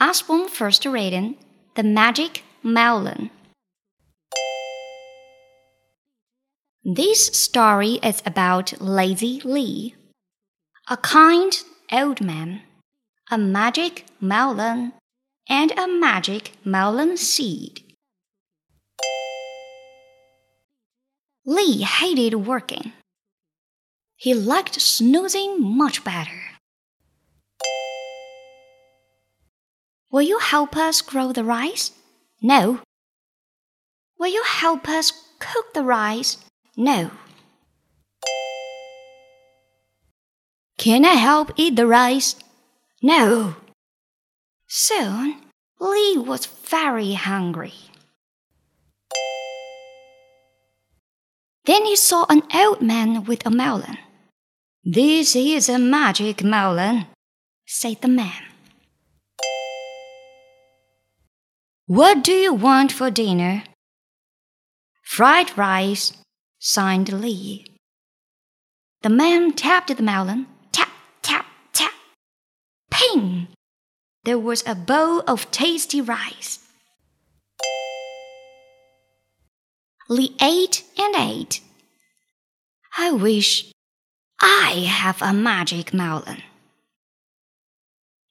Usborne first reading The Magic Melon. This story is about Lazy Lee, a kind old man, a magic melon, and a magic melon seed. Lee hated working. He liked snoozing much better. Will you help us grow the rice? No. Will you help us cook the rice? No. Can I help eat the rice? No. Soon, Lee was very hungry. Then he saw an old man with a melon. This is a magic melon, said the man. What do you want for dinner? Fried rice, signed Lee. The man tapped the melon. Tap, tap, tap. Ping! There was a bowl of tasty rice. Lee ate and ate. I wish I have a magic melon.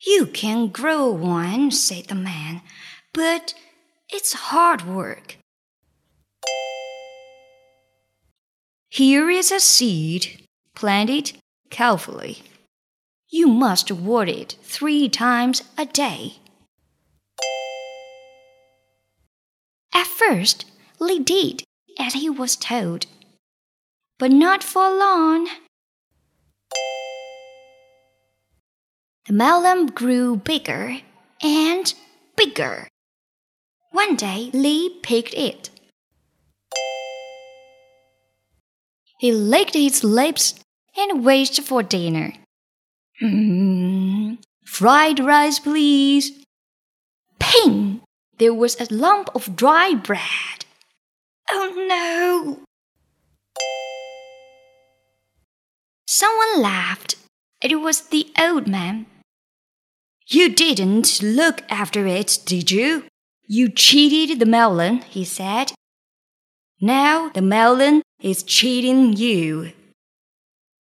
You can grow one, said the man, but it's hard work. Here is a seed. Plant it carefully. You must water it three times a day. At first, Lee did as he was told, but not for long. The melon grew bigger and bigger. One day, Lee picked it. He licked his lips and wished for dinner. Mm, fried rice, please. Ping! There was a lump of dry bread. Oh no! Someone laughed. It was the old man. You didn't look after it, did you? You cheated the melon, he said. Now the melon is cheating you.